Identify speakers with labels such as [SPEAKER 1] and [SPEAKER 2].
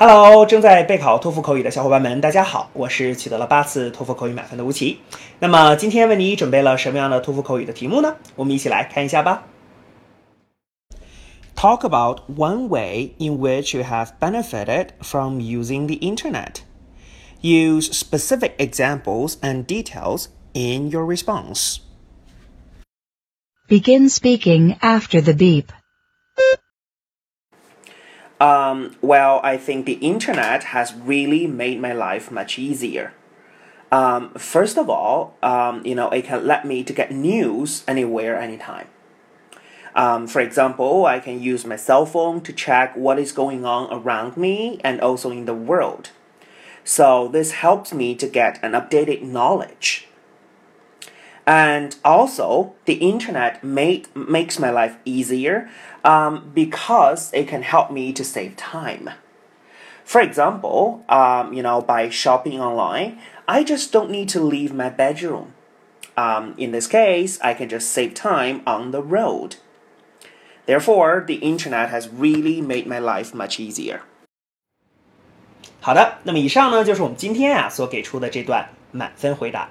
[SPEAKER 1] Hello，正在备考托福口语的小伙伴们，大家好，我是取得了八次托福口语满分的吴奇。那么今天为你准备了什么样的托福口语的题目呢？我们一起来看一下吧。Talk about one way in which you have benefited from using the internet. Use specific examples and details in your response.
[SPEAKER 2] Begin speaking after the beep.
[SPEAKER 1] Um, well, I think the internet has really made my life much easier. Um, first of all, um, you know, it can let me to get news anywhere, anytime. Um, for example, I can use my cell phone to check what is going on around me and also in the world. So this helps me to get an updated knowledge And also, the internet made, makes my life easier um, because it can help me to save time. For example, um, you know, by shopping online, I just don't need to leave my bedroom. Um, in this case, I can just save time on the road. Therefore, the internet has really made my life much easier. 好的，那么以上呢就是我们今天啊所给出的这段满分回答。